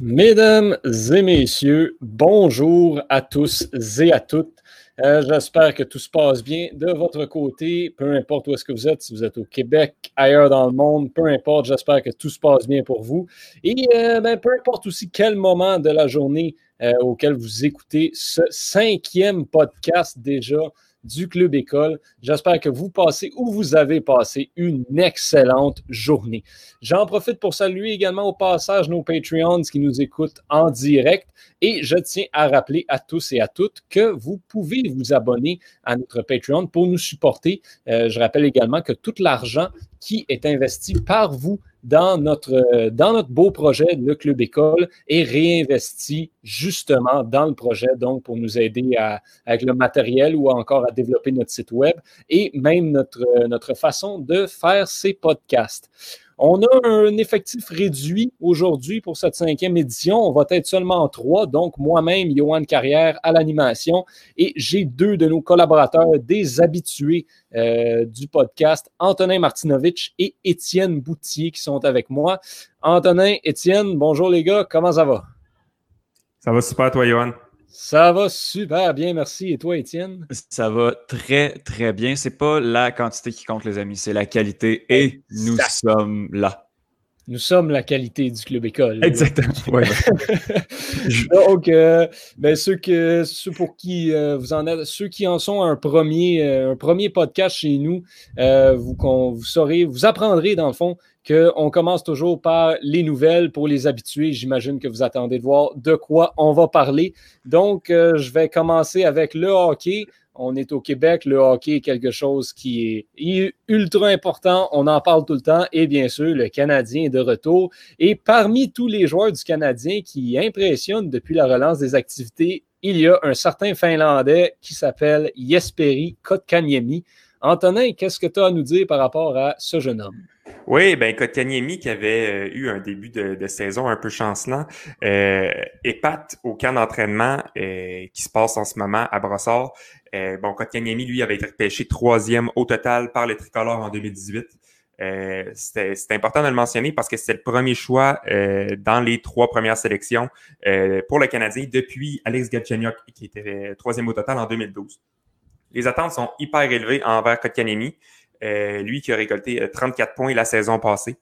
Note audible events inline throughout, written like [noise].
Mesdames et messieurs, bonjour à tous et à toutes. Euh, j'espère que tout se passe bien de votre côté, peu importe où est-ce que vous êtes, si vous êtes au Québec, ailleurs dans le monde, peu importe, j'espère que tout se passe bien pour vous. Et euh, ben, peu importe aussi quel moment de la journée euh, auquel vous écoutez ce cinquième podcast déjà du Club École. J'espère que vous passez ou vous avez passé une excellente journée. J'en profite pour saluer également au passage nos Patreons qui nous écoutent en direct et je tiens à rappeler à tous et à toutes que vous pouvez vous abonner à notre Patreon pour nous supporter. Euh, je rappelle également que tout l'argent qui est investi par vous dans notre, dans notre beau projet, le Club École, est réinvesti justement dans le projet, donc pour nous aider à, avec le matériel ou encore à développer notre site web et même notre, notre façon de faire ces podcasts. On a un effectif réduit aujourd'hui pour cette cinquième édition. On va être seulement trois, donc moi-même, Johan Carrière à l'animation, et j'ai deux de nos collaborateurs, des habitués euh, du podcast, Antonin Martinovitch et Étienne Boutier, qui sont avec moi. Antonin, Étienne, bonjour les gars, comment ça va? Ça va super, toi, Johan? Ça va super bien, merci. Et toi, Étienne? Ça va très, très bien. C'est pas la quantité qui compte, les amis, c'est la qualité et nous sommes là. Nous sommes la qualité du club école. Exactement. [laughs] Donc, euh, ben, ceux, que, ceux pour qui euh, vous en êtes, ceux qui en sont un premier, euh, un premier podcast chez nous, vous, vous saurez, vous apprendrez dans le fond qu'on commence toujours par les nouvelles pour les habitués. J'imagine que vous attendez de voir de quoi on va parler. Donc, je vais commencer avec le hockey on est au Québec, le hockey est quelque chose qui est ultra important, on en parle tout le temps, et bien sûr, le Canadien est de retour. Et parmi tous les joueurs du Canadien qui impressionnent depuis la relance des activités, il y a un certain Finlandais qui s'appelle Jesperi Kotkaniemi. Antonin, qu'est-ce que tu as à nous dire par rapport à ce jeune homme? Oui, ben Kotkaniemi qui avait euh, eu un début de, saison un peu chancelant, euh, épate au camp d'entraînement euh, qui se passe en ce moment à Brossard. Euh, bon, Kotkaniemi, lui, avait été repêché troisième au total par les tricolores en 2018. Euh, c'est important de le mentionner parce que c'est le premier choix euh, dans les trois premières sélections euh, pour le Canadien depuis Alex Galchenyuk, qui était troisième au total en 2012. Les attentes sont hyper élevées envers Kotkaniemi, lui qui a récolté 34 points la saison passée.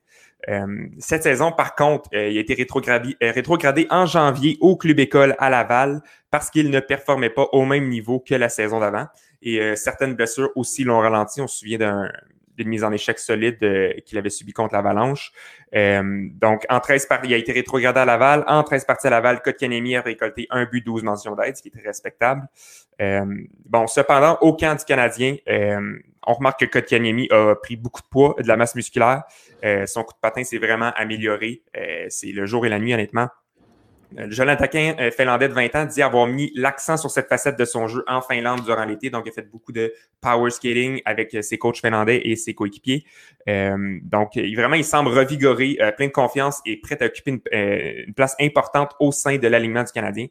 Euh, cette saison, par contre, euh, il a été rétrogradé, euh, rétrogradé, en janvier au club école à Laval parce qu'il ne performait pas au même niveau que la saison d'avant. Et certaines blessures aussi l'ont ralenti. On se souvient d'une mise en échec solide qu'il avait subi contre l'Avalanche. donc, en 13 parties, il a été rétrogradé à Laval. En 13 parties à Laval, Kotkaniemi a récolté un but, 12 mentions d'aide, ce qui était respectable. bon, cependant, au camp du Canadien, on remarque que Kotkaniemi a pris beaucoup de poids, de la masse musculaire. Euh, son coup de patin s'est vraiment amélioré. Euh, c'est le jour et la nuit, honnêtement. Euh, jeune attaquant finlandais de 20 ans dit avoir mis l'accent sur cette facette de son jeu en Finlande durant l'été. Donc, il a fait beaucoup de power skating avec ses coachs finlandais et ses coéquipiers. donc, il, vraiment, il semble revigoré, plein de confiance et prêt à occuper une place importante au sein de l'alignement du Canadien.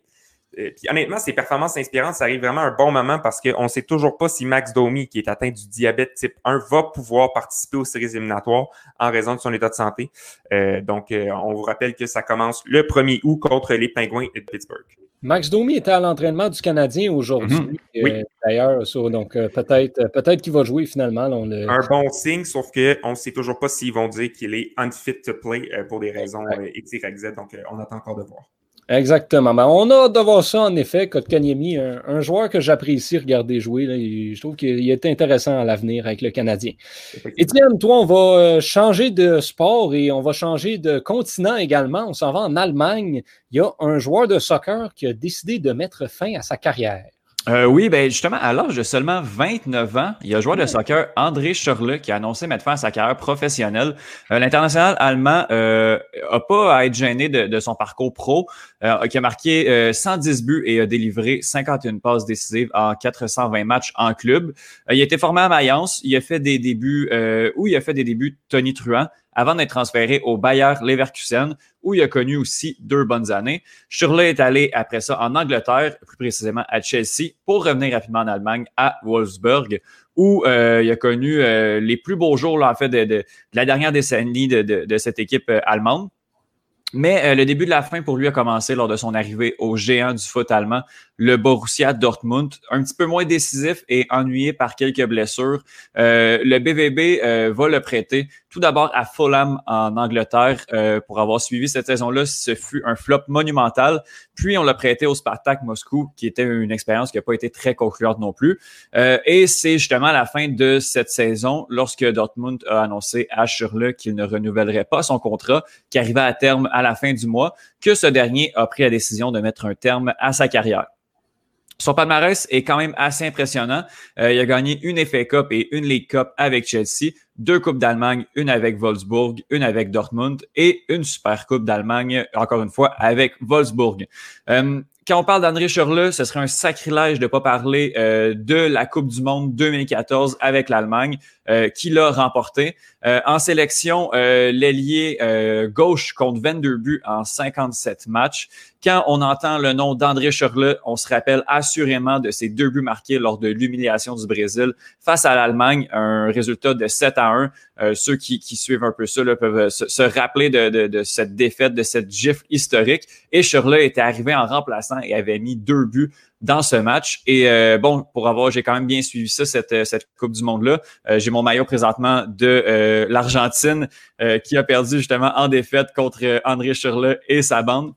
Euh, puis honnêtement, ces performances inspirantes, ça arrive vraiment à un bon moment parce qu'on ne sait toujours pas si Max Domi, qui est atteint du diabète type 1, va pouvoir participer aux séries éliminatoires en raison de son état de santé. Euh, donc, euh, on vous rappelle que ça commence le 1er août contre les Pingouins de Pittsburgh. Max Domi était à l'entraînement du Canadien aujourd'hui, mhm. oui. d'ailleurs. Donc, peut-être peut qu'il va jouer finalement. Un bon signe, sauf qu'on ne sait toujours pas s'ils vont dire qu'il est unfit to play pour des raisons X, Y, Z. Donc, on attend encore de voir. Exactement. Ben, on a hâte de voir ça, en effet, Kotkaniemi, un, un joueur que j'apprécie regarder jouer. Là, je trouve qu'il est intéressant à l'avenir avec le Canadien. Étienne, toi, on va euh, changer de sport et on va changer de continent également. On s'en va en Allemagne. Il y a un joueur de soccer qui a décidé de mettre fin à sa carrière. Euh, oui, ben justement, à l'âge de seulement 29 ans, il y a un joueur de soccer, André Schurle, qui a annoncé mettre fin à sa carrière professionnelle. Euh, l'international allemand euh, a pas à être gêné de, son parcours pro, euh, qui a marqué 110 buts et a délivré 51 passes décisives en 420 matchs en club. il a été formé à Mayence, il a fait des débuts, où il a fait des débuts Tony Truant avant d'être transféré au Bayer Leverkusen, où il a connu aussi deux bonnes années. Shirley est allé après ça en Angleterre, plus précisément à Chelsea, pour revenir rapidement en Allemagne à Wolfsburg, où euh, il a connu euh, les plus beaux jours là, en fait de, la dernière décennie de, cette équipe euh, allemande. Mais le début de la fin pour lui a commencé lors de son arrivée au géant du foot allemand, le Borussia Dortmund, un petit peu moins décisif et ennuyé par quelques blessures. Euh, le BVB euh, va le prêter tout d'abord à Fulham en Angleterre pour avoir suivi cette saison-là. Ce fut un flop monumental. Puis on l'a prêté au Spartak Moscou, qui était une expérience qui n'a pas été très concluante non plus. et c'est justement à la fin de cette saison, lorsque Dortmund a annoncé à Schürrle qu'il ne renouvellerait pas son contrat, qui arrivait à terme à la fin du mois que ce dernier a pris la décision de mettre un terme à sa carrière. Son palmarès est quand même assez impressionnant. Euh, il a gagné une FA Cup et une League Cup avec Chelsea, deux Coupes d'Allemagne, une avec Wolfsburg, une avec Dortmund et une Super Coupe d'Allemagne, encore une fois, avec Wolfsburg. Euh, quand on parle d'André Schurle, ce serait un sacrilège de ne pas parler euh, de la Coupe du Monde 2014 avec l'Allemagne, euh, qui l'a remporté. Euh, en sélection, l'ailier gauche compte 22 buts en 57 matchs. Quand on entend le nom d'André Schurle, on se rappelle assurément de ses deux buts marqués lors de l'humiliation du Brésil face à l'Allemagne, un résultat de 7 à 1. ceux qui, suivent un peu ça peuvent se, rappeler de, de, cette défaite, de cette gifle historique. Et Schurle était arrivé en remplaçant et avait mis deux buts dans ce match. Et euh, bon, pour avoir, j'ai quand même bien suivi ça, cette, euh, cette Coupe du Monde-là. Euh, j'ai mon maillot présentement de l'Argentine qui a perdu justement en défaite contre André Schurle et sa bande.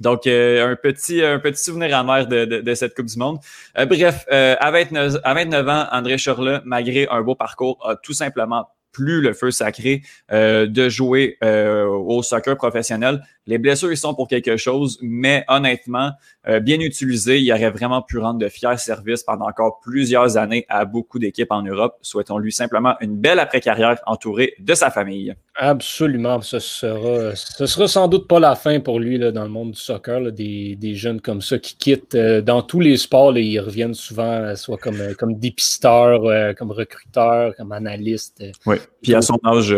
Donc, un, petit, un petit souvenir amer de, de, cette Coupe du Monde. bref, à, 29, à 29 ans, André Schurle, malgré un beau parcours, a tout simplement plus le feu sacré de jouer au soccer professionnel. Les blessures, ils sont pour quelque chose, mais honnêtement, euh, bien utilisé, il aurait vraiment pu rendre de fiers services pendant encore plusieurs années à beaucoup d'équipes en Europe. Souhaitons-lui simplement une belle après-carrière entourée de sa famille. Absolument. Ce sera, ce sera sans doute pas la fin pour lui là, dans le monde du soccer, des, des, jeunes comme ça qui quittent euh, dans tous les sports. et ils reviennent souvent, euh, soit comme, comme dépisteurs, comme recruteurs, comme analystes. Oui. Puis à son âge,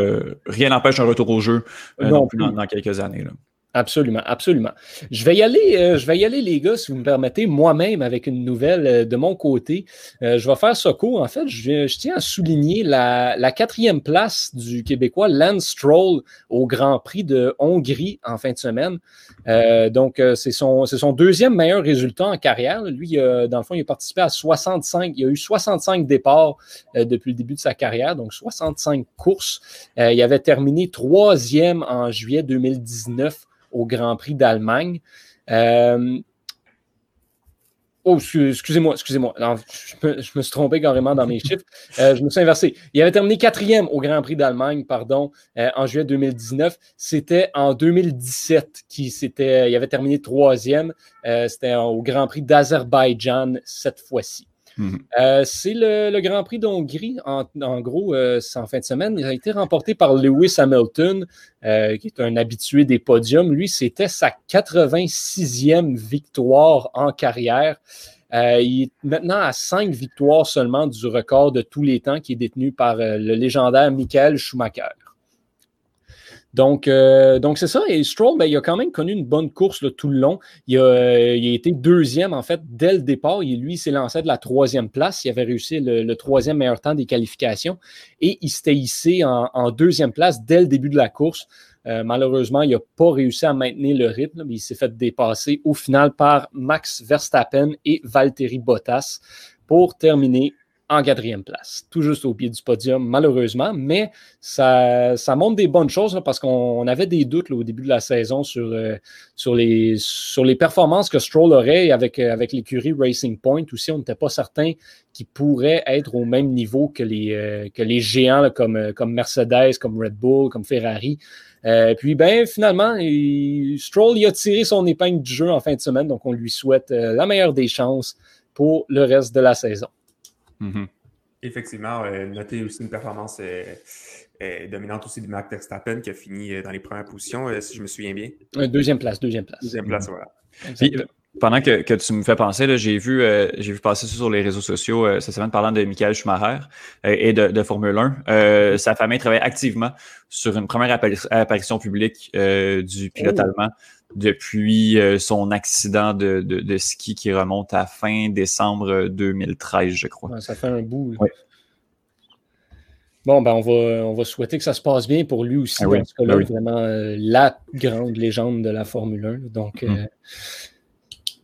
rien n'empêche un retour au jeu non, plus dans, dans quelques années. Absolument, absolument. Je vais y aller, euh, je vais y aller, les gars, si vous me permettez, moi-même avec une nouvelle euh, de mon côté. Euh, je vais faire ce cours. En fait, je, tiens à souligner la, quatrième place du Québécois Lance Stroll au Grand Prix de Hongrie en fin de semaine. donc, c'est son, c'est son deuxième meilleur résultat en carrière. Lui, dans le fond, il a participé à 65, il a eu 65 départs depuis le début de sa carrière, donc 65 courses. il avait terminé troisième en juillet 2019 au Grand Prix d'Allemagne. Euh, oh, excusez-moi, excusez-moi. Je, me, suis trompé carrément dans mes [laughs] chiffres. Euh, je me suis inversé. Il avait terminé quatrième au Grand Prix d'Allemagne, pardon, euh, en juillet 2019. C'était en 2017 qu'il il avait terminé troisième. C'était au Grand Prix d'Azerbaïdjan cette fois-ci. Mhm. Euh, c'est le, Grand Prix d'Hongrie. En, gros, euh, en fin de semaine. Il a été remporté par Lewis Hamilton, euh, qui est un habitué des podiums. Lui, c'était sa 86e victoire en carrière. il est maintenant à cinq victoires seulement du record de tous les temps qui est détenu par le légendaire Michael Schumacher. Donc, euh, donc c'est ça. Et Stroll, ben, il a quand même connu une bonne course tout le long. Il a, euh, il a, été deuxième, en fait, dès le départ. Et lui, il s'est lancé de la troisième place. Il avait réussi le, troisième meilleur temps des qualifications. Et il s'était hissé en, deuxième place dès le début de la course. Euh, malheureusement, il n'a pas réussi à maintenir le rythme, mais il s'est fait dépasser au final par Max Verstappen et Valtteri Bottas pour terminer en quatrième place, tout juste au pied du podium, malheureusement, mais ça, montre des bonnes choses parce qu'on avait des doutes au début de la saison sur, euh, les, performances que Stroll aurait avec, euh, avec l'écurie Racing Point. Aussi, on n'était pas certain qu'il pourrait être au même niveau que les, euh, géants comme, Mercedes, comme Red Bull, comme Ferrari. puis, ben, finalement, Stroll a tiré son épingle du jeu en fin de semaine, donc on lui souhaite la meilleure des chances pour le reste de la saison. Mhm. Effectivement, euh, noter aussi une performance euh, euh, dominante aussi de Max Verstappen qui a fini dans les premières positions, si je me souviens bien. deuxième place, deuxième place. Deuxième place, voilà. pendant que, tu me fais penser, j'ai vu, j'ai vu passer sur les réseaux sociaux cette semaine parlant de Michael Schumacher et de, Formule 1. sa famille travaille activement sur une première apparition publique du pilote oh. allemand depuis euh, son accident de, de, ski qui remonte à fin décembre 2013, je crois. ça fait un bout. Bon, ben on va, on va souhaiter que ça se passe bien pour lui aussi. Ah dans ce cas-là, ben vraiment la grande légende de la Formule 1. Donc, mm.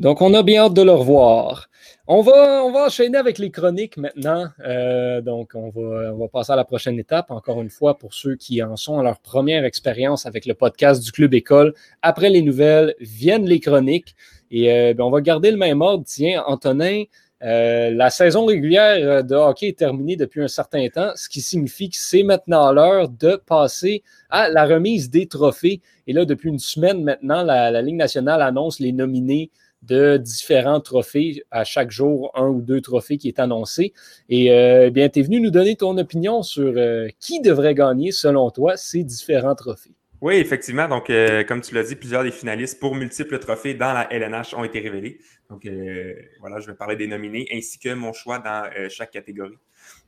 donc, on a bien hâte de le revoir. On va, on va enchaîner avec les chroniques maintenant. Euh, donc, on va, on va passer à la prochaine étape. Encore une fois, pour ceux qui en sont à leur première expérience avec le podcast du Club École, après les nouvelles, viennent les chroniques. Et euh, ben, on va garder le même ordre. Tiens, Antonin, euh, la saison régulière de hockey est terminée depuis un certain temps, ce qui signifie que c'est maintenant l'heure de passer à la remise des trophées. Et là, depuis une semaine maintenant, la, Ligue nationale annonce les nominés de différents trophées. À chaque jour, un ou deux trophées qui est annoncé. Et euh, bien, tu es venu nous donner ton opinion sur euh, qui devrait gagner, selon toi, ces différents trophées. Oui, effectivement. Donc, euh, comme tu l'as dit, plusieurs des finalistes pour multiples trophées dans la LNH ont été révélés. Donc, voilà, je vais parler des nominés ainsi que mon choix dans chaque catégorie.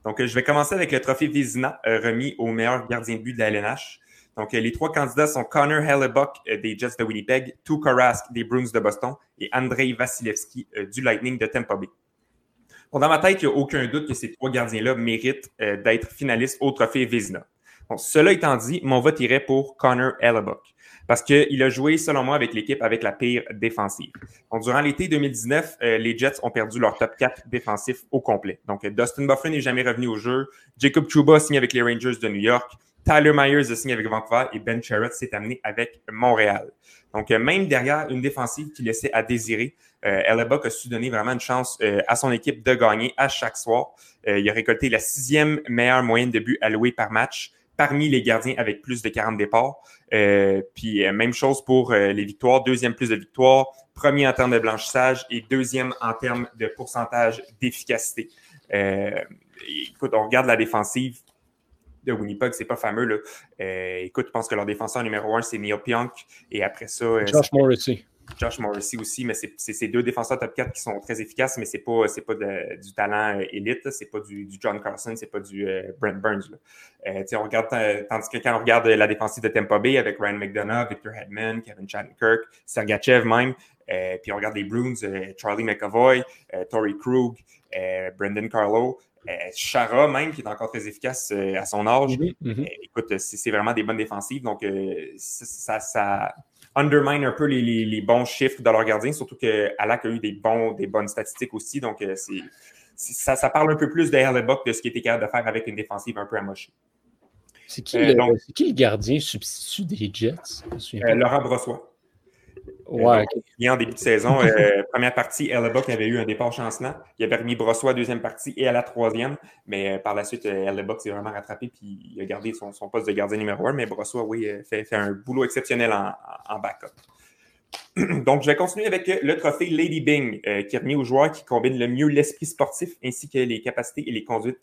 Donc, je vais commencer avec le trophée Vizina remis au meilleur gardien de but de la LNH. Donc, euh, les trois candidats sont Connor Hellebuck euh, des Jets de Winnipeg, Tuukka Rask des Bruins de Boston et Andrei Vasilevski euh, du Lightning de Tampa Bay. Dans ma tête, il n'y a aucun doute que ces trois gardiens-là méritent d'être finalistes au trophée Vizina. Cela étant dit, mon vote irait pour Connor Hellebuck parce qu'il a joué, selon moi, avec l'équipe avec la pire défensive. Durant l'été 2019, les Jets ont perdu leur top 4 défensif au complet. Donc, Dustin Bufflin n'est jamais revenu au jeu. Jacob Chuba signe avec les Rangers de New York. Tyler Myers a signé avec Vancouver et Ben Sherratt s'est amené avec Montréal. Donc, euh, même derrière une défensive qui laissait à désirer, euh, a su donner vraiment une chance euh, à son équipe de gagner à chaque soir. Euh, il a récolté la sixième meilleure moyenne de buts alloués par match parmi les gardiens avec plus de 40 départs. puis même chose pour les victoires, deuxième plus de victoires, premier en termes de blanchissage et deuxième en termes de pourcentage d'efficacité. écoute, on regarde la défensive, de Winnipeg, c'est pas fameux. Là. Euh, écoute, je pense que leur défenseur numéro un, c'est Neil Pionk. Et après ça. Euh, Josh Morrissey. Josh Morrissey aussi, mais c'est ces deux défenseurs top 4 qui sont très efficaces, mais c'est pas, pas du talent euh, élite, c'est pas du, John Carson, c'est pas du Brent Burns. on regarde, tandis que quand on regarde la défensive de Tampa Bay avec Ryan McDonough, Victor Hedman, Kevin Shattenkirk, Sergachev même, puis on regarde les Bruins, Charlie McAvoy, Tory Krug, Brendan Carlo, euh, Chara, même, qui est encore très efficace euh, à son âge. Mhm, mhm. Euh, écoute, c'est vraiment des bonnes défensives. Donc, ça, undermine un peu les, bons chiffres de leur gardien, surtout que Alak a eu des, bons, des bonnes statistiques aussi. Donc, ça, ça, parle un peu plus de Hellebuck de ce qu'il était capable de faire avec une défensive un peu amochée. C'est qui, le gardien substitut des Jets? Laurent Brossois. Ouais, en début de saison, euh, [laughs] première partie, Hellebuck avait eu un départ chancelant. Il avait remis Brossois à deuxième partie et à la troisième. Mais euh, par la suite, euh, Hellebuck s'est vraiment rattrapé puis il a gardé son, poste de gardien numéro un. Mais Brossois, oui, fait, fait un boulot exceptionnel en, backup. [clears throat] Donc, je vais continuer avec le trophée Lady Bing, qui est remis aux joueurs qui combinent le mieux l'esprit sportif ainsi que les capacités et les conduites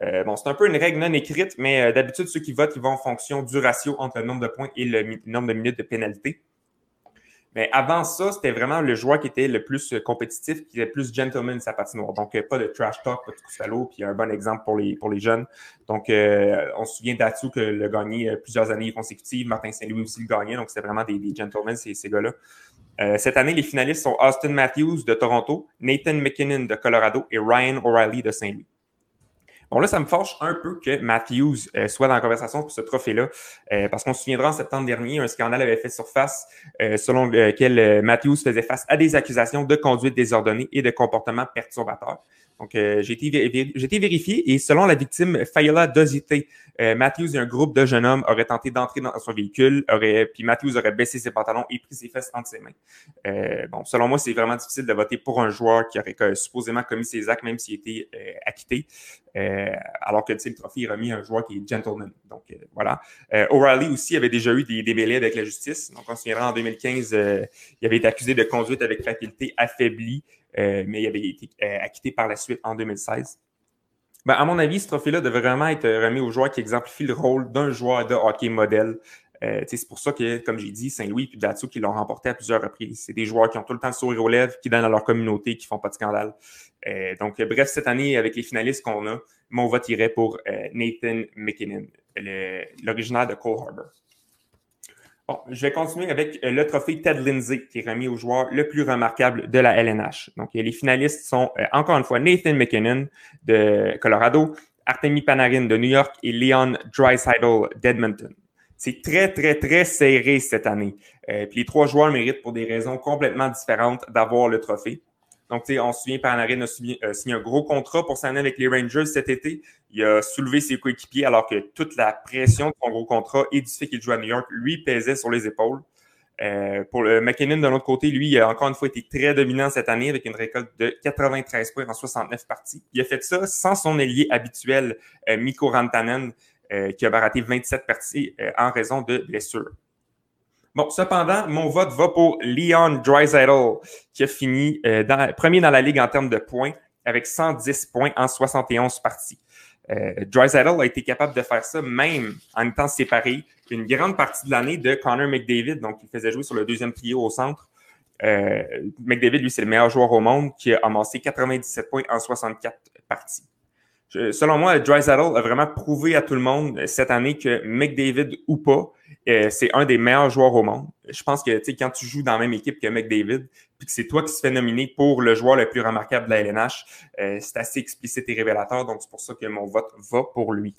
gentlemen. bon, c'est un peu une règle non écrite, mais d'habitude, ceux qui votent, ils vont en fonction du ratio entre le nombre de points et le nombre de minutes de pénalité. Mais avant ça, c'était vraiment le joueur qui était le plus euh, compétitif, qui était plus gentleman de sa patinoire. Donc, euh, pas de trash talk, pas de coup puis un bon exemple pour les, pour les jeunes. Donc, euh, on se souvient d'Atsu que le gagné plusieurs années consécutives. Martin Saint-Louis aussi le gagnait. Donc, c'était vraiment des, gentlemen, ces, ces gars-là. cette année, les finalistes sont Austin Matthews de Toronto, Nathan McKinnon de Colorado et Ryan O'Reilly de Saint-Louis. Bon, là, ça me fâche un peu que Matthews euh, soit dans la conversation pour ce trophée-là, euh, parce qu'on se souviendra en septembre dernier, un scandale avait fait surface euh, selon lequel Matthews faisait face à des accusations de conduite désordonnée et de comportement perturbateur. Donc, euh, j'ai été, vérifié et selon la victime Fayla Dosité, euh, Matthews et un groupe de jeunes hommes auraient tenté d'entrer dans son véhicule, aurait, puis Matthews aurait baissé ses pantalons et pris ses fesses entre ses mains. Euh, bon, selon moi, c'est vraiment difficile de voter pour un joueur qui aurait supposément commis ces actes, même s'il était acquitté, alors que le trophée est remis un joueur qui est gentleman. Donc, voilà. O'Reilly aussi avait déjà eu des débellés avec la justice. Donc, on se souviendra en 2015, il avait été accusé de conduite avec faculté affaiblie. Euh, mais il avait été euh, acquitté par la suite en 2016. Ben, à mon avis, ce trophée-là devrait vraiment être remis aux joueurs qui exemplifient le rôle d'un joueur de hockey modèle. Euh, c'est pour ça que, comme j'ai dit, Saint-Louis et Datsou qui l'ont remporté à plusieurs reprises. C'est des joueurs qui ont tout le temps le sourire aux lèvres, qui donnent à leur communauté, qui font pas de scandale. donc, bref, cette année, avec les finalistes qu'on a, mon vote irait pour Nathan McKinnon, l'originaire de Cole Harbour. Bon, je vais continuer avec euh, le trophée Ted Lindsay, qui est remis au joueur le plus remarquable de la LNH. Donc, les finalistes sont euh, encore une fois Nathan McKinnon de Colorado, Artemi Panarin de New York et Leon Draisaitl d'Edmonton. C'est très, très, très serré cette année. Euh, puis les trois joueurs méritent pour des raisons complètement différentes d'avoir le trophée. Donc, on se souvient, Panarin a signé, un gros contrat pour s'en avec les Rangers cet été. Il a soulevé ses coéquipiers alors que toute la pression de son gros contrat et du fait qu'il joue à New York lui pesait sur les épaules. Euh, pour le McKinnon, de l'autre côté, lui, il a encore une fois été très dominant cette année avec une récolte de 93 points en 69 parties. Il a fait ça sans son ailier habituel, euh, Mikko Rantanen, euh, qui a baraté 27 parties en raison de blessures. Bon, cependant, mon vote va pour Leon Draisaitl, qui a fini dans, premier dans la ligue en termes de points avec 110 points en 71 parties. Euh, a été capable de faire ça même en étant séparé une grande partie de l'année de Connor McDavid, donc il faisait jouer sur le deuxième trio au centre. Euh, McDavid, lui, c'est le meilleur joueur au monde qui a amassé 97 points en 64 parties selon moi, Drysaddle a vraiment prouvé à tout le monde cette année que McDavid ou pas, euh, c'est un des meilleurs joueurs au monde. Je pense que quand tu joues dans la même équipe que McDavid, puis que c'est toi qui se fais nominer pour le joueur le plus remarquable de la LNH, euh, c'est assez explicite et révélateur. Donc, c'est pour ça que mon vote va pour lui.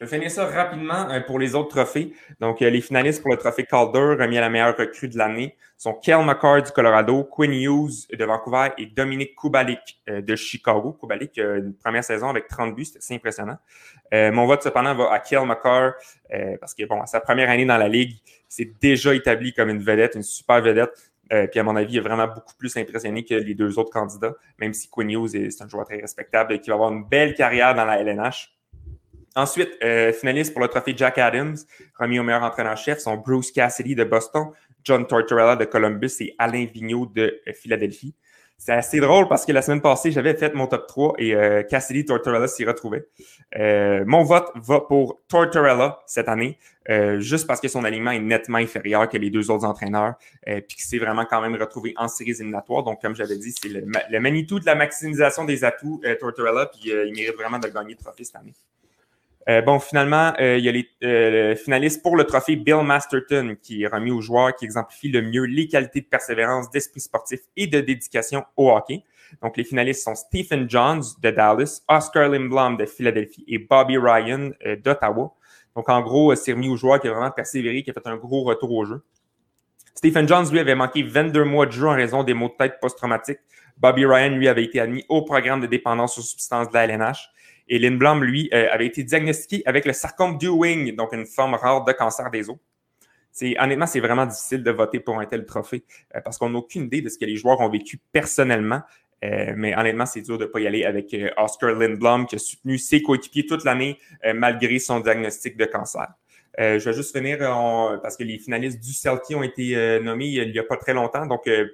Je vais finir ça rapidement euh, pour les autres trophées. Donc, euh, les finalistes pour le trophée Calder, remis à la meilleure recrue de l'année, sont Kel McCarr du Colorado, Quinn Hughes de Vancouver et Dominique Kubalik euh, de Chicago. Kubalik, une première saison avec 30 buts, c'était impressionnant. mon vote, cependant, va à Kel McCarr parce que, bon, à sa première année dans la Ligue, c'est déjà établi comme une vedette, une super vedette. puis à mon avis, il est vraiment beaucoup plus impressionné que les deux autres candidats, même si Quinn Hughes est, un joueur très respectable et qui va avoir une belle carrière dans la LNH. Ensuite, euh, finaliste pour le trophée Jack Adams, remis au meilleur entraîneur-chef, sont Bruce Cassidy de Boston, John Tortorella de Columbus et Alain Vigneault de euh, Philadelphie. C'est assez drôle parce que la semaine passée, j'avais fait mon top 3 et euh, Cassidy Tortorella s'y retrouvait. Euh, mon vote va pour Tortorella cette année, euh, juste parce que son alignement est nettement inférieur que les deux autres entraîneurs, puis qu'il s'est vraiment quand même retrouvé en séries éliminatoires. Donc, comme j'avais dit, c'est le, le de la maximisation des atouts, Tortorella, puis il mérite vraiment de gagner le trophée cette année. Euh, bon, finalement, euh, il y a les euh, finalistes pour le trophée Bill Masterton qui est remis aux joueurs qui exemplifient le mieux les qualités de persévérance, d'esprit sportif et de dédication au hockey. Donc, les finalistes sont Stephen Johns de Dallas, Oscar Lindblom de Philadelphie et Bobby Ryan d'Ottawa. Donc, en gros, c'est remis aux joueurs qui a vraiment persévéré, qui a fait un gros retour au jeu. Stephen Johns, lui, avait manqué 22 mois de jeu en raison des maux de tête post-traumatiques. Bobby Ryan, lui, avait été admis au programme de dépendance aux substances de la LNH. Et Lindblom, lui, euh, avait été diagnostiqué avec le sarcome du wing, donc une forme rare de cancer des os. C'est, honnêtement, c'est vraiment difficile de voter pour un tel trophée euh, parce qu'on n'a aucune idée de ce que les joueurs ont vécu personnellement. Euh, mais honnêtement, c'est dur de ne pas y aller avec Oscar Lindblom qui a soutenu ses coéquipiers toute l'année malgré son diagnostic de cancer. je vais juste finir parce que les finalistes du Celtic ont été nommés il n'y a pas très longtemps. Donc, euh,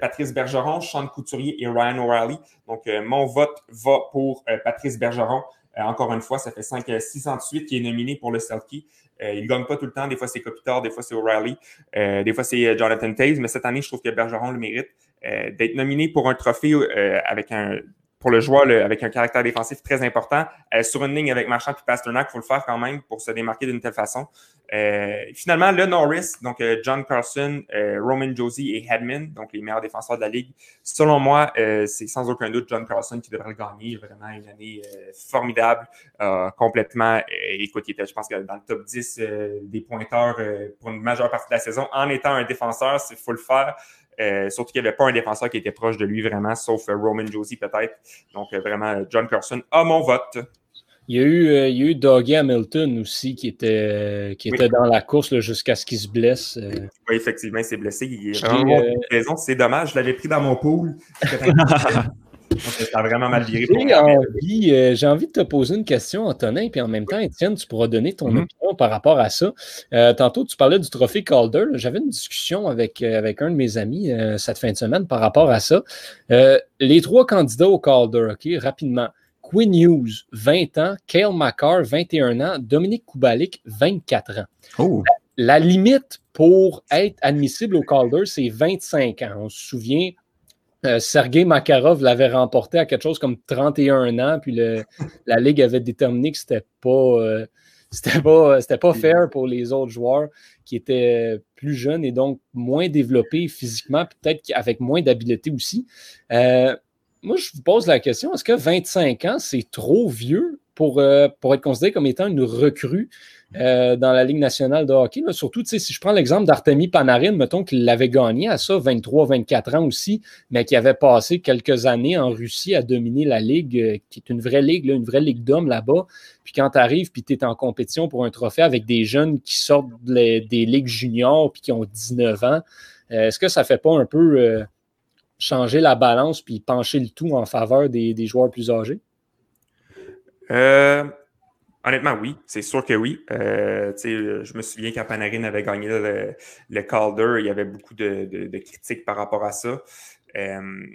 Patrice Bergeron, Sean Couturier et Ryan O'Reilly. Donc, euh, mon vote va pour euh, Patrice Bergeron. encore une fois, ça fait 5 608 qui est nominé pour le Selkie. il ne gagne pas tout le temps. Des fois, c'est Kopitar, des fois, c'est O'Reilly, des fois, c'est Jonathan Taze. Mais cette année, je trouve que Bergeron le mérite d'être nominé pour un trophée avec un pour le joueur avec un caractère défensif très important. Euh, sur une ligne avec Marchand et Pasternak, il faut le faire quand même pour se démarquer d'une telle façon. Euh, finalement, le Norris, donc euh, John Carson, Roman Josie et Hedman, donc les meilleurs défenseurs de la Ligue. Selon moi, c'est sans aucun doute John Carson qui devrait le gagner. Vraiment une année formidable, complètement. écoute, je pense que dans le top 10 des pointeurs pour une majeure partie de la saison. En étant un défenseur, il faut le faire. Euh, surtout qu'il n'y avait pas un défenseur qui était proche de lui vraiment, sauf euh, Roman Josie peut-être. Donc euh, vraiment, John Carson a mon vote. Il y a eu, il y a eu Dougie Hamilton aussi qui était, qui était dans la course jusqu'à ce qu'il se blesse. Oui, effectivement, il s'est blessé. Il est C'est dommage, je l'avais pris dans mon pool. [laughs] Ça a vraiment mal viré. Euh, j'ai envie, de te poser une question, Antonin, puis en même temps, Étienne, tu pourras donner ton mhm. opinion par rapport à ça. Euh, tantôt, tu parlais du trophée Calder. J'avais une discussion avec, euh, avec un de mes amis cette fin de semaine par rapport à ça. les trois candidats au Calder, OK, rapidement. Quinn Hughes, 20 ans, Kale McCarr, 21 ans, Dominique Kubalik, 24 ans. Oh. La, la, limite pour être admissible au Calder, c'est 25 ans. On se souvient, euh, Sergei Makarov l'avait remporté à quelque chose comme 31 ans, puis [laughs] la Ligue avait déterminé que c'était pas, euh, c'était pas, c'était pas fair pour les autres joueurs qui étaient plus jeunes et donc moins développés physiquement, peut-être avec moins d'habileté aussi. Euh, moi, je vous pose la question, est-ce que 25 ans, c'est trop vieux pour, euh, pour être considéré comme étant une recrue euh, dans la Ligue nationale de hockey? Surtout, si je prends l'exemple d'Artemi Panarin, mettons qu'il l'avait gagné à ça, 23-24 ans aussi, mais qui avait passé quelques années en Russie à dominer la Ligue, euh, qui est une vraie ligue, une vraie ligue d'hommes là-bas. Puis quand tu arrives, puis tu es en compétition pour un trophée avec des jeunes qui sortent des ligues juniors, puis qui ont 19 ans, est-ce que ça fait pas un peu changer la balance puis pencher le tout en faveur des, joueurs plus âgés? Euh, honnêtement, oui. C'est sûr que oui. Euh, je me souviens quand avait gagné le, Calder, il y avait beaucoup de, critiques par rapport à ça. Euh,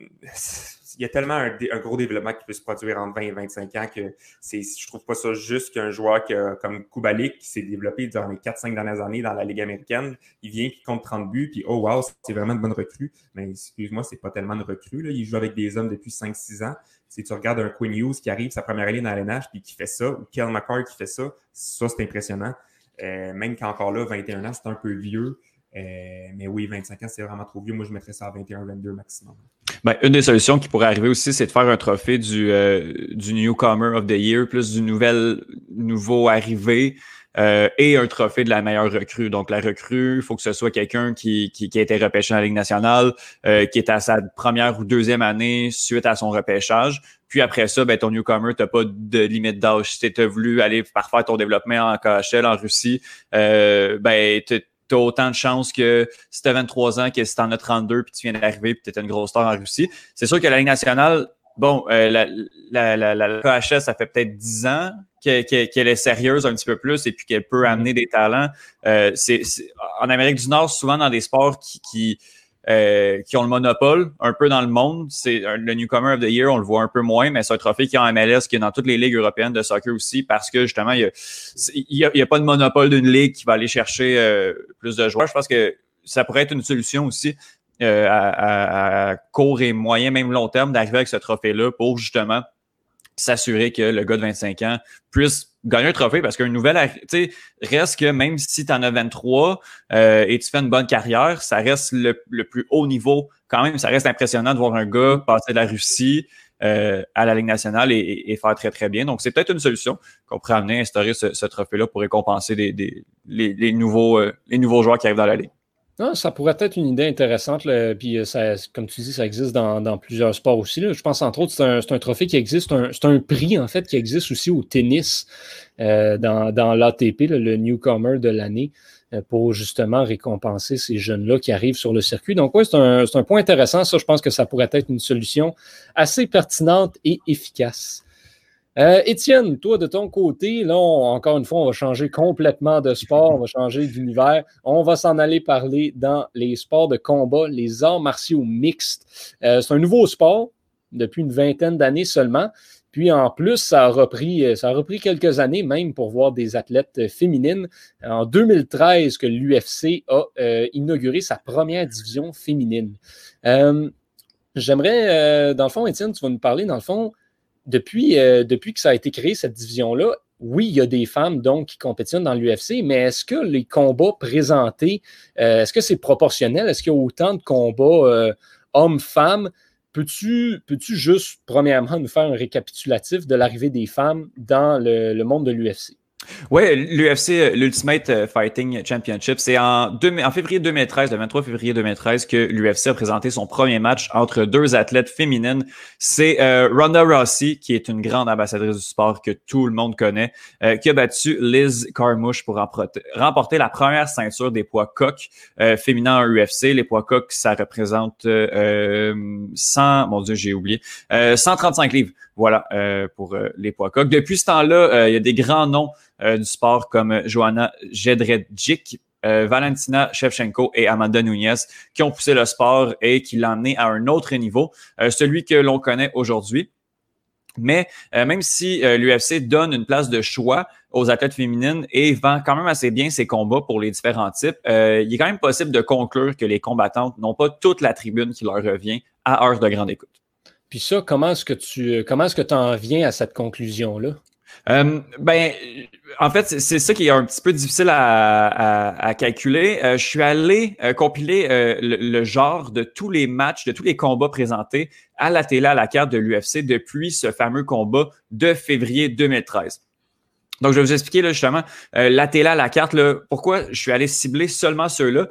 il y a tellement un, gros développement qui peut se produire en 20 et 25 ans que c'est, je trouve pas ça juste qu'un joueur comme Kubalik qui s'est développé durant les 4-5 dernières années dans la Ligue américaine, il vient, qui compte 30 buts, puis oh wow, c'est vraiment une bonne recrue. Mais excuse-moi, c'est pas tellement une recrue. Là. Il joue avec des hommes depuis 5-6 ans. Si tu regardes un Quinn Hughes qui arrive sa première année dans l'NH puis qui fait ça, ou Kel McCarr qui fait ça, ça c'est impressionnant. Euh, même qu'encore là, 21 ans, c'est un peu vieux. Euh, mais oui, 25 ans, c'est vraiment trop vieux. Moi, je mettrais ça à 21-22 maximum. Ben, une des solutions qui pourrait arriver aussi, c'est de faire un trophée du, euh, du Newcomer of the Year, plus du nouvel, nouveau arrivé. Euh, et un trophée de la meilleure recrue. Donc, la recrue, il faut que ce soit quelqu'un qui, qui, qui, a été repêché en Ligue nationale, qui est à sa première ou deuxième année suite à son repêchage. Puis après ça, ben, ton newcomer, tu pas de limite d'âge. Si tu as voulu aller parfaire ton développement en KHL en Russie, euh, ben, tu as autant de chances que si tu as 23 ans, que si tu en as 32 puis tu viens d'arriver puis tu une grosse star en Russie. C'est sûr que la Ligue nationale, bon, euh, la, la, la, KHS, ça fait peut-être 10 ans qu'elle est sérieuse un petit peu plus et puis qu'elle peut mm-hmm. amener des talents. Euh, c'est, en Amérique du Nord, souvent dans des sports qui, qui euh, qui ont le monopole un peu dans le monde. C'est le Newcomer of the Year, on le voit un peu moins, mais c'est un trophée qui est en MLS, qui est dans toutes les ligues européennes de soccer aussi, parce que justement, il n'y a, a, pas de monopole d'une ligue qui va aller chercher euh, plus de joueurs. Je pense que ça pourrait être une solution aussi euh, à, à, court et moyen, même long terme, d'arriver avec ce trophée-là pour justement s'assurer que le gars de 25 ans puisse gagner un trophée parce qu'un nouvel, tu reste que même si tu en as 23 euh, et tu fais une bonne carrière, ça reste le, plus haut niveau. Quand même, ça reste impressionnant de voir un gars passer de la Russie euh, à la Ligue nationale et, faire très, très bien. Donc, c'est peut-être une solution qu'on pourrait amener à instaurer ce, trophée-là pour récompenser les, nouveaux, euh, les nouveaux joueurs qui arrivent dans la Ligue. Non, ça pourrait être une idée intéressante. Puis, euh, ça, comme tu dis, ça existe dans, plusieurs sports aussi. Je pense, entre autres, c'est un, trophée qui existe. C'est un, prix, en fait, qui existe aussi au tennis euh, dans, dans l'ATP, le Newcomer de l'année, euh, pour justement récompenser ces jeunes-là qui arrivent sur le circuit. Donc, oui, c'est un, un point intéressant. Ça, je pense que ça pourrait être une solution assez pertinente et efficace. Euh, Étienne, toi, de ton côté, là, encore une fois, on va changer complètement de sport, on va changer d'univers. On va s'en aller parler dans les sports de combat, les arts martiaux mixtes. Euh, c'est un nouveau sport depuis une vingtaine d'années seulement. Puis en plus, ça a, repris, ça a repris quelques années même pour voir des athlètes féminines. En 2013, que l'UFC a euh, inauguré sa première division féminine. J'aimerais, dans le fond, Étienne, tu vas nous parler, dans le fond, depuis, euh, depuis que ça a été créé, cette division-là, oui, il y a des femmes donc qui compétitionnent dans l'UFC, mais est-ce que les combats présentés, euh, est-ce que c'est proportionnel? Est-ce qu'il y a autant de combats euh, hommes-femmes? Peux-tu peux juste, premièrement, nous faire un récapitulatif de l'arrivée des femmes dans le monde de l'UFC? Oui, l'UFC, l'Ultimate euh, Fighting Championship, c'est en, en février 2013, le 23 février 2013, que l'UFC a présenté son premier match entre deux athlètes féminines. C'est euh, Ronda Rossi, qui est une grande ambassadrice du sport que tout le monde connaît, euh, qui a battu Liz Carmouche pour remporter la première ceinture des poids coq euh, féminins en UFC. Les poids coq, ça représente 100, mon Dieu, j'ai oublié, 135 livres. Voilà pour les poids coq. Depuis ce temps-là, il y a des grands noms euh, du sport comme Joanna Jedrzejczyk, euh, Valentina Shevchenko et Amanda Nunez qui ont poussé le sport et qui l'ont amené à un autre niveau, euh, celui que l'on connaît aujourd'hui. Mais même si l'UFC donne une place de choix aux athlètes féminines et vend quand même assez bien ses combats pour les différents types, il est quand même possible de conclure que les combattantes n'ont pas toute la tribune qui leur revient à heure de grande écoute. Puis ça, comment est-ce que tu comment est-ce que tu en viens à cette conclusion-là? Euh, ben, en fait, c'est ça qui est un petit peu difficile à, calculer. Euh, je suis allé euh, compiler le, genre de tous les matchs, de tous les combats présentés à la télé, à la carte de l'UFC depuis ce fameux combat de février 2013. Donc, je vais vous expliquer là, justement la télé à la carte, là, pourquoi je suis allé cibler seulement ceux-là.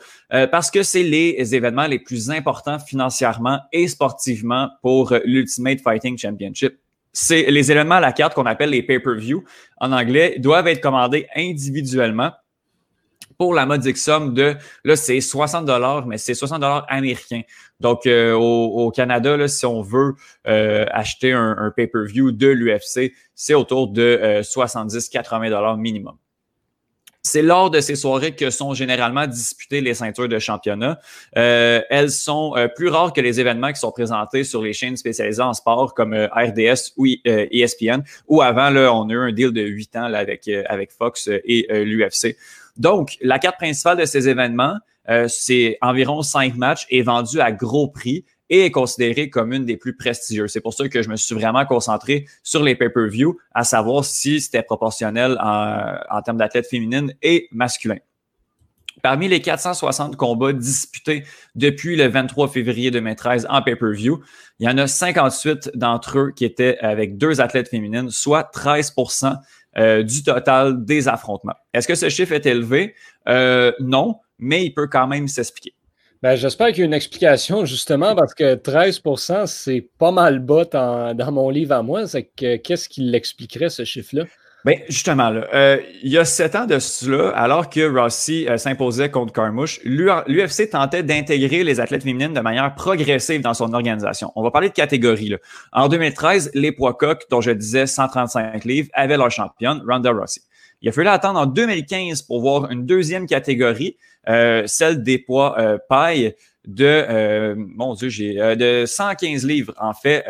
parce que c'est les événements les plus importants financièrement et sportivement pour l'Ultimate Fighting Championship c'est les éléments à la carte qu'on appelle les pay-per-view en anglais doivent être commandés individuellement pour la modique somme de, là, c'est 60 dollars, mais c'est 60 dollars américains. Donc, euh, au, Canada, là, si on veut euh, acheter un, pay-per-view de l'UFC, c'est autour de 70-80 euh, dollars minimum. C'est lors de ces soirées que sont généralement disputées les ceintures de championnat. Euh, elles sont euh, plus rares que les événements qui sont présentés sur les chaînes spécialisées en sport comme euh, RDS ou ESPN, ou avant, là, on a eu un deal de huit ans là, avec, avec Fox et l'UFC. Donc, la carte principale de ces événements, c'est environ cinq matchs et vendu à gros prix et est considérée comme une des plus prestigieuses. C'est pour ça que je me suis vraiment concentré sur les pay-per-view, à savoir si c'était proportionnel en, termes d'athlètes féminines et masculins. Parmi les 460 combats disputés depuis le 23 février 2013 en pay-per-view, il y en a 58 d'entre eux qui étaient avec deux athlètes féminines, soit 13% euh, du total des affrontements. Est-ce que ce chiffre est élevé? Euh, non, mais il peut quand même s'expliquer. Ben, J'espère qu'il y a une explication, justement, parce que 13% c'est pas mal bas dans mon livre à moi. Qu'est-ce qui l'expliquerait, ce chiffre-là? Bien, justement, là, euh, il y a sept ans de cela, alors que Rossi euh, s'imposait contre Carmouche, l'UFC tentait d'intégrer les athlètes féminines de manière progressive dans son organisation. On va parler de catégories. En 2013, les poids coqs, dont je disais 135 livres, avaient leur championne, Ronda Rossi. Il a fallu attendre en 2015 pour voir une deuxième catégorie, celle des poids euh, paille de, euh, mon Dieu, j'ai de 115 livres en fait,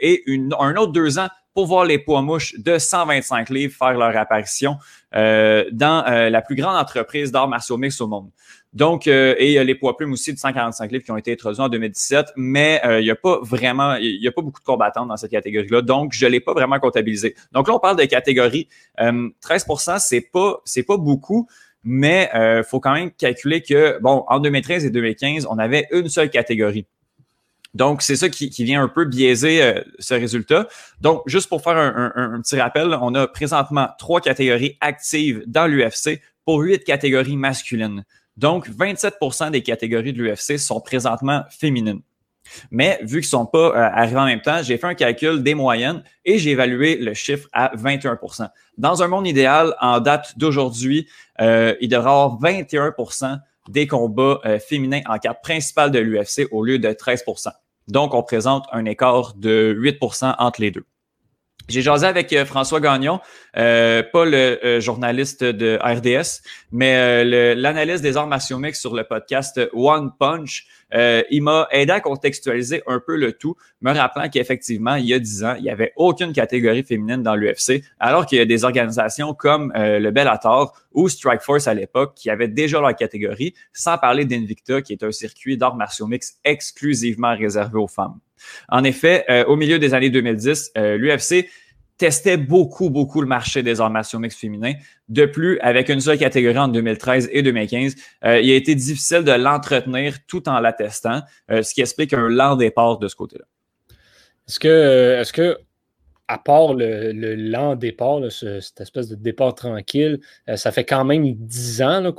et une, un autre deux ans pour voir les poids mouches de 125 livres faire leur apparition dans la plus grande entreprise d'art martiaux mix au monde. Donc, euh, et les poids plumes aussi de 145 livres qui ont été introduits en 2017, mais euh, il n'y a pas vraiment, il a pas beaucoup de combattantes dans cette catégorie-là, donc je ne l'ai pas vraiment comptabilisé. Donc là, on parle de catégorie. 13 euh, c'est pas, c'est pas beaucoup, mais il faut quand même calculer que, bon, en 2013 et 2015, on avait une seule catégorie. Donc, c'est ça qui, vient un peu biaiser ce résultat. Donc, juste pour faire un, un, petit rappel, on a présentement trois catégories actives dans l'UFC pour huit catégories masculines. Donc, 27% des catégories de l'UFC sont présentement féminines. Mais vu qu'ils ne sont pas euh, arrivés en même temps, j'ai fait un calcul des moyennes et j'ai évalué le chiffre à 21% Dans un monde idéal, en date d'aujourd'hui, euh, il devrait y avoir 21% des combats euh, féminins en carte principale de l'UFC au lieu de 13% Donc, on présente un écart de 8% entre les deux. J'ai jasé avec euh, François Gagnon, euh, pas le euh, journaliste de RDS, mais l'analyste des arts martiaux mix sur le podcast One Punch. il m'a aidé à contextualiser un peu le tout, me rappelant qu'effectivement, il y a dix ans, il n'y avait aucune catégorie féminine dans l'UFC, alors qu'il y a des organisations comme le Bellator ou Strikeforce à l'époque qui avaient déjà leur catégorie, sans parler d'Invicta, qui est un circuit d'arts martiaux mix exclusivement réservé aux femmes. En effet, euh, au milieu des années 2010, euh, l'UFC testait beaucoup, beaucoup le marché des arts martiaux mixtes féminins. De plus, avec une seule catégorie en 2013 et 2015, euh, il a été difficile de l'entretenir tout en l'attestant, ce qui explique un lent départ de ce côté-là. Est-ce que, est-ce que à part le, lent départ, cette espèce de départ tranquille, euh, ça fait quand même dix ans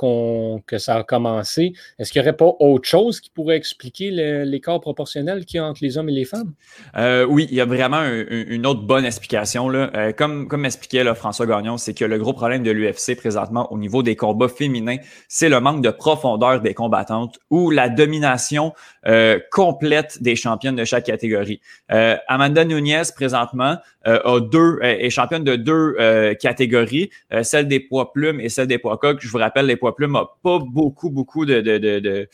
que ça a commencé. Est-ce qu'il n'y aurait pas autre chose qui pourrait expliquer l'écart proportionnel qu'il y a entre les hommes et les femmes? Euh, oui, il y a vraiment une autre bonne explication. Là. Euh, comme, comme expliquait François Gagnon, c'est que le gros problème de l'UFC présentement au niveau des combats féminins, c'est le manque de profondeur des combattantes ou la domination complète des championnes de chaque catégorie. Amanda Nunez, présentement, euh, a deux, euh, est championne de deux euh, catégories, celle des poids plumes et celle des poids coques. Je vous rappelle, les poids plumes n'ont pas beaucoup, beaucoup de, de, de,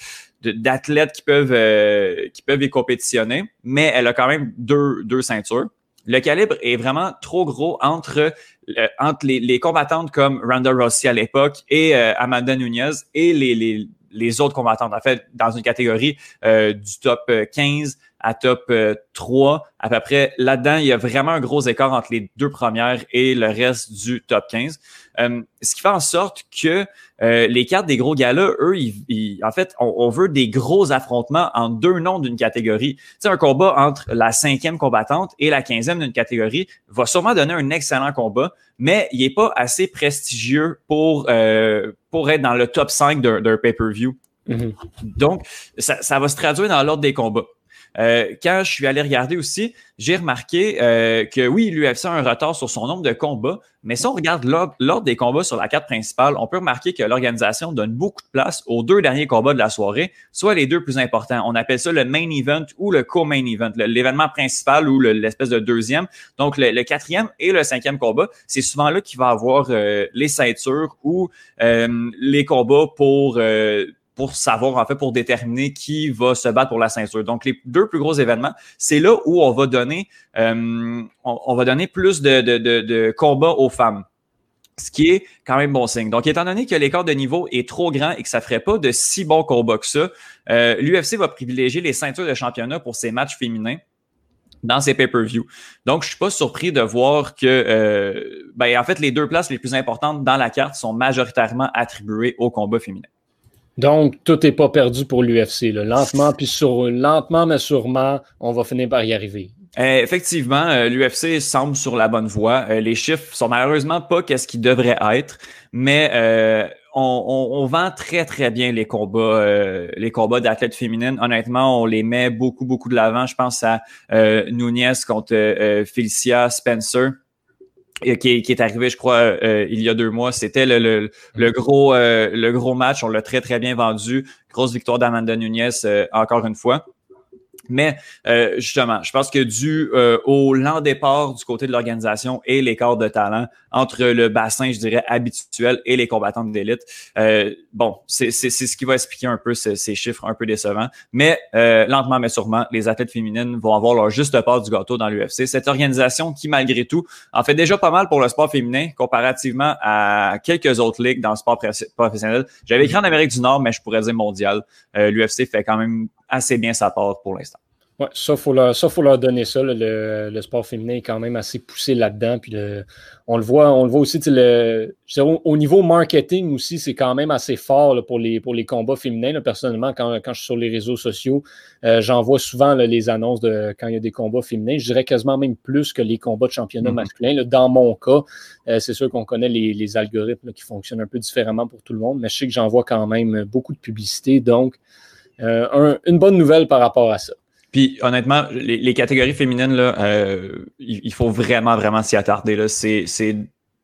d'athlètes qui peuvent qui peuvent y compétitionner, mais elle a quand même deux, deux ceintures. Le calibre est vraiment trop gros entre entre les, les, combattantes comme Ronda Rossi à l'époque et Amanda Nunez et les, les, les, autres combattantes. En fait, dans une catégorie du top 15 à top 3 à peu près. Là-dedans, il y a vraiment un gros écart entre les deux premières et le reste du top 15. Euh, ce qui fait en sorte que euh, les cartes des gros galas, eux, ils, en fait, on, veut des gros affrontements en deux noms d'une catégorie. Tu sais, un combat entre la cinquième combattante et la quinzième d'une catégorie va sûrement donner un excellent combat, mais il n'est pas assez prestigieux pour, euh, pour être dans le top 5 d'un pay-per-view. Mm-hmm. Donc, ça, ça va se traduire dans l'ordre des combats. Euh, quand je suis allé regarder aussi, j'ai remarqué euh, que oui, l'UFC a un retard sur son nombre de combats, mais si on regarde l'ordre des combats sur la carte principale, on peut remarquer que l'organisation donne beaucoup de place aux deux derniers combats de la soirée, soit les deux plus importants. On appelle ça le main event ou le co-main event, l'événement principal ou l'espèce de deuxième. Donc, le, quatrième et le cinquième combat, c'est souvent là qu'il va avoir euh, les ceintures ou les combats pour pour savoir, en fait, pour déterminer qui va se battre pour la ceinture. Donc, les deux plus gros événements, c'est là où on va donner, euh, on, va donner plus de, de, de, combats aux femmes. Ce qui est quand même bon signe. Donc, étant donné que l'écart de niveau est trop grand et que ça ferait pas de si bons combats que ça, euh, l'UFC va privilégier les ceintures de championnat pour ses matchs féminins dans ses pay-per-view. Donc, je suis pas surpris de voir que, euh, ben, en fait, les deux places les plus importantes dans la carte sont majoritairement attribuées au combat féminin. Donc, tout n'est pas perdu pour l'UFC. Lentement, puis sur, lentement, mais sûrement, on va finir par y arriver. Euh, effectivement, euh, l'UFC semble sur la bonne voie. Euh, les chiffres sont malheureusement pas qu'est-ce qu'ils devraient être, mais on, on, vend très très bien les combats, les combats d'athlètes féminines. Honnêtement, on les met beaucoup beaucoup de l'avant. Je pense à Nunez contre Felicia Spencer qui est, qui est, arrivé, je crois, euh, il y a deux mois. C'était le, le, le gros, euh, le gros match. On l'a très, très bien vendu. Grosse victoire d'Amanda Nunez, euh, encore une fois. Mais euh, justement, je pense que dû euh, au lent départ du côté de l'organisation et l'écart de talent entre le bassin, je dirais, habituel et les combattants d'élite, euh, bon, c'est ce qui va expliquer un peu ces, chiffres un peu décevants. Mais euh, lentement mais sûrement, les athlètes féminines vont avoir leur juste part du gâteau dans l'UFC. Cette organisation qui, malgré tout, en fait déjà pas mal pour le sport féminin comparativement à quelques autres ligues dans le sport professionnel. J'avais écrit en Amérique du Nord, mais je pourrais dire mondial. L'UFC fait quand même assez bien sa part pour l'instant. Ouais, ça, faut leur, ça, faut leur donner ça. le, le, sport féminin est quand même assez poussé là-dedans. Puis on le voit, on le voit aussi. Le, au, niveau marketing aussi, c'est quand même assez fort pour, les, pour les combats féminins. personnellement, quand, quand, je suis sur les réseaux sociaux, euh, j'en vois souvent les annonces de quand il y a des combats féminins. Je dirais quasiment même plus que les combats de championnat mm-hmm. masculin. dans mon cas, euh, c'est sûr qu'on connaît les, les algorithmes qui fonctionnent un peu différemment pour tout le monde, mais je sais que j'en vois quand même beaucoup de publicité. Donc, euh, une bonne nouvelle par rapport à ça. Puis honnêtement, les, catégories féminines, là, euh, il, faut vraiment, vraiment s'y attarder. Là. C'est,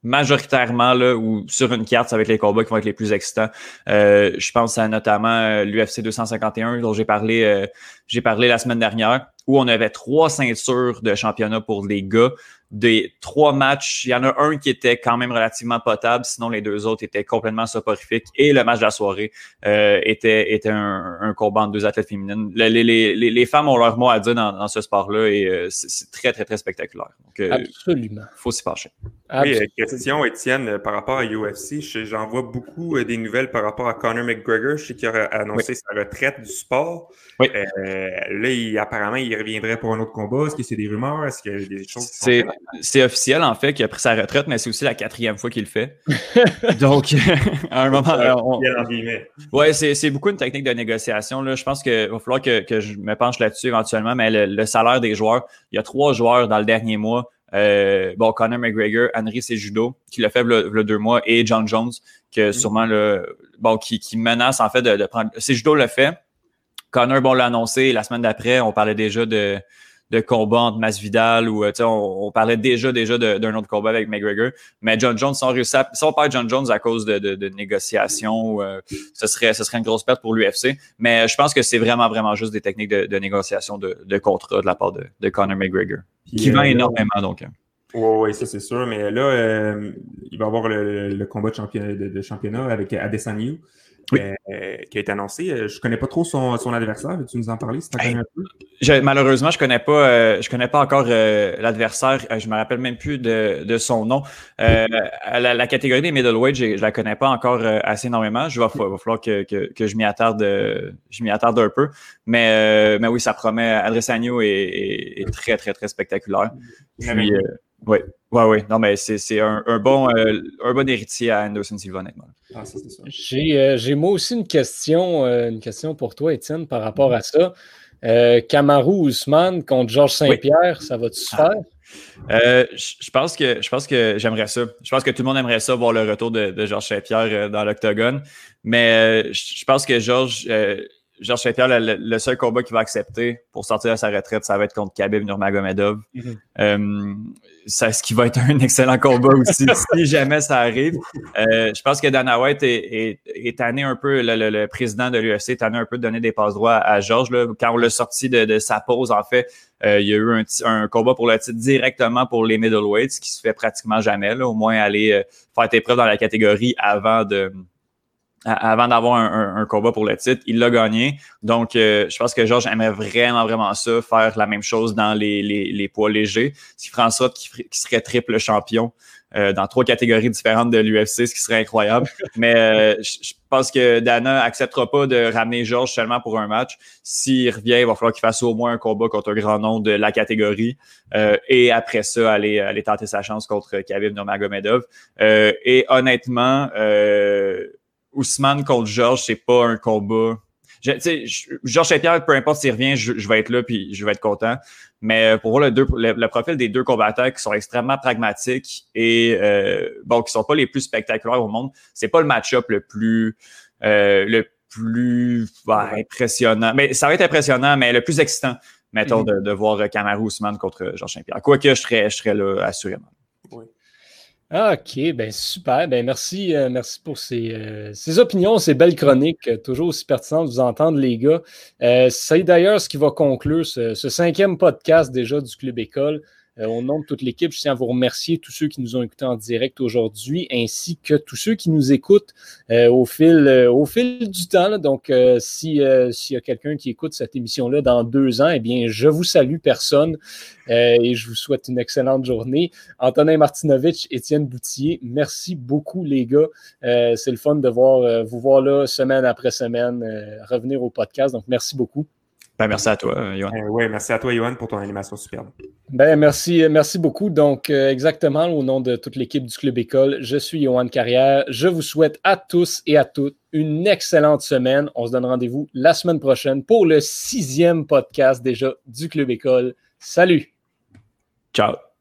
majoritairement là, ou sur une carte, ça va être les combats qui vont être les plus excitants. Euh, je pense à notamment euh, l'UFC 251 dont j'ai parlé, j'ai parlé la semaine dernière, où on avait trois ceintures de championnat pour les gars des trois matchs, il y en a un qui était quand même relativement potable, sinon les deux autres étaient complètement soporifiques. Et le match de la soirée euh, était, était un, un, combat entre deux athlètes féminines. Les, les, les, les, femmes ont leur mot à dire dans, dans ce sport-là et euh, c'est très, très, très spectaculaire. Donc, euh, Absolument. faut s'y pencher. Oui, question, Étienne, par rapport à UFC. J'en vois beaucoup des nouvelles par rapport à Conor McGregor. Je sais qu'il a annoncé sa retraite du sport. Oui. là, il, apparemment, il reviendrait pour un autre combat. Est-ce que c'est des rumeurs? Est-ce qu'il y a des choses qui c'est officiel, en fait, qu'il a pris sa retraite, mais c'est aussi la quatrième fois qu'il le fait. [laughs] Donc, [laughs] à un moment. On... Ouais, c'est beaucoup une technique de négociation. Là. Je pense qu'il va falloir que, que, je me penche là-dessus éventuellement, mais le, salaire des joueurs, il y a trois joueurs dans le dernier mois. Euh, bon, Conor McGregor, Henry Sejudo, qui l'a fait le, deux mois, et John Jones, que mm. sûrement le, bon, qui, qui menace en fait de, de prendre. Sejudo le fait. Connor, bon, l'a annoncé. La semaine d'après, on parlait déjà de, de combat entre Masvidal ou euh, on, on parlait déjà déjà d'un autre combat avec McGregor. Mais John Jones, si on, réussit si on perd John Jones à cause de, de, de négociations, euh, ce, serait, ce serait une grosse perte pour l'UFC. Mais je pense que c'est vraiment, vraiment juste des techniques de, de négociation de, de contrat de la part de, de Conor McGregor, qui vend euh, énormément. donc. Oui, ouais, ça c'est sûr. Mais là, il va y avoir le, combat de championnat, de, championnat avec Adesanya. Euh, qui a été annoncé. Euh, je connais pas trop son, son adversaire. Tu nous en parler? un peu? malheureusement, je connais pas, euh, je connais pas encore euh, l'adversaire. Euh, je me rappelle même plus de, de son nom. La, la, catégorie des middleweight, je, je la connais pas encore assez énormément. Je vais, va falloir que, que, que je m'y attarde, je m'y attarde un peu. Mais, mais oui, ça promet. Adressagno est, est, est, très, très, très spectaculaire. Puis, oui, oui, oui. Non, mais c'est un, un, bon, un bon héritier à Anderson Silva, honnêtement. Ah, J'ai moi aussi une question, une question pour toi, Étienne, par rapport à ça. Euh, Kamaru Ousmane contre Georges Saint-Pierre, ça va-tu se ah. faire? Euh, je pense que je pense que j'aimerais ça. Je pense que tout le monde aimerait ça voir le retour de, Georges Saint-Pierre euh, dans l'octogone. Mais je pense que Georges Georges Saint-Pierre, le, seul combat qu'il va accepter pour sortir de sa retraite, ça va être contre Khabib Nurmagomedov. Mm-hmm. Euh, ce qui va être un excellent combat aussi, [laughs] si jamais ça arrive. Euh, je pense que Dana White est, est, tanné un peu, le, président de l'UFC est tanné un peu de donner des passes droits à Georges. Quand on l'a sorti de, sa pause, en fait, euh, il y a eu un, combat pour le titre directement pour les middleweights, ce qui se fait pratiquement jamais. Là, au moins aller faire tes preuves dans la catégorie avant de avant d'avoir un, combat pour le titre. Il l'a gagné. Donc, euh, je pense que Georges aimerait vraiment, vraiment ça, faire la même chose dans les, les, poids légers. Ce qui ferait en sorte qu'il serait triple champion euh, dans trois catégories différentes de l'UFC, ce qui serait incroyable. [laughs] Mais euh, je, pense que Dana acceptera pas de ramener Georges seulement pour un match. S'il revient, il va falloir qu'il fasse au moins un combat contre un grand nom de la catégorie. et après ça, aller, aller tenter sa chance contre Khabib Nurmagomedov. et honnêtement, Ousmane contre Georges, c'est pas un combat. Georges Saint-Pierre, peu importe s'il revient, je, vais être là puis je vais être content. Mais euh, pour voir le, deux, le, profil des deux combattants qui sont extrêmement pragmatiques et euh, bon, qui sont pas les plus spectaculaires au monde, c'est pas le match-up le plus euh, le plus impressionnant. Mais ça va être impressionnant, mais le plus excitant, mettons, mm-hmm. de, de, voir Kamaru Ousmane contre Georges Saint-Pierre. Quoique je serais, je serais là assurément. Oui. Ah, OK, ben super. Ben merci, euh, merci pour ces, euh, ces, opinions, ces belles chroniques. Euh, toujours aussi pertinentes de vous entendre, les gars. c'est d'ailleurs ce qui va conclure ce, ce, cinquième podcast déjà du Club École. Euh, au nom de toute l'équipe, je tiens à vous remercier tous ceux qui nous ont écoutés en direct aujourd'hui, ainsi que tous ceux qui nous écoutent euh, au, fil, euh, au fil du temps. Donc, s'il y a quelqu'un qui écoute cette émission-là dans deux ans, eh bien, je vous salue personne et je vous souhaite une excellente journée. Antonin Martinovitch, Étienne Boutier, merci beaucoup, les gars. C'est le fun de voir, vous voir là semaine après semaine, revenir au podcast. Donc, merci beaucoup. Ben, merci à toi, Johan. Euh, oui, merci à toi, Johan, pour ton animation superbe. Ben, merci, merci beaucoup. Donc, euh, exactement au nom de toute l'équipe du Club École, je suis Johan Carrière. Je vous souhaite à tous et à toutes une excellente semaine. On se donne rendez-vous la semaine prochaine pour le sixième podcast déjà du Club École. Salut! Ciao!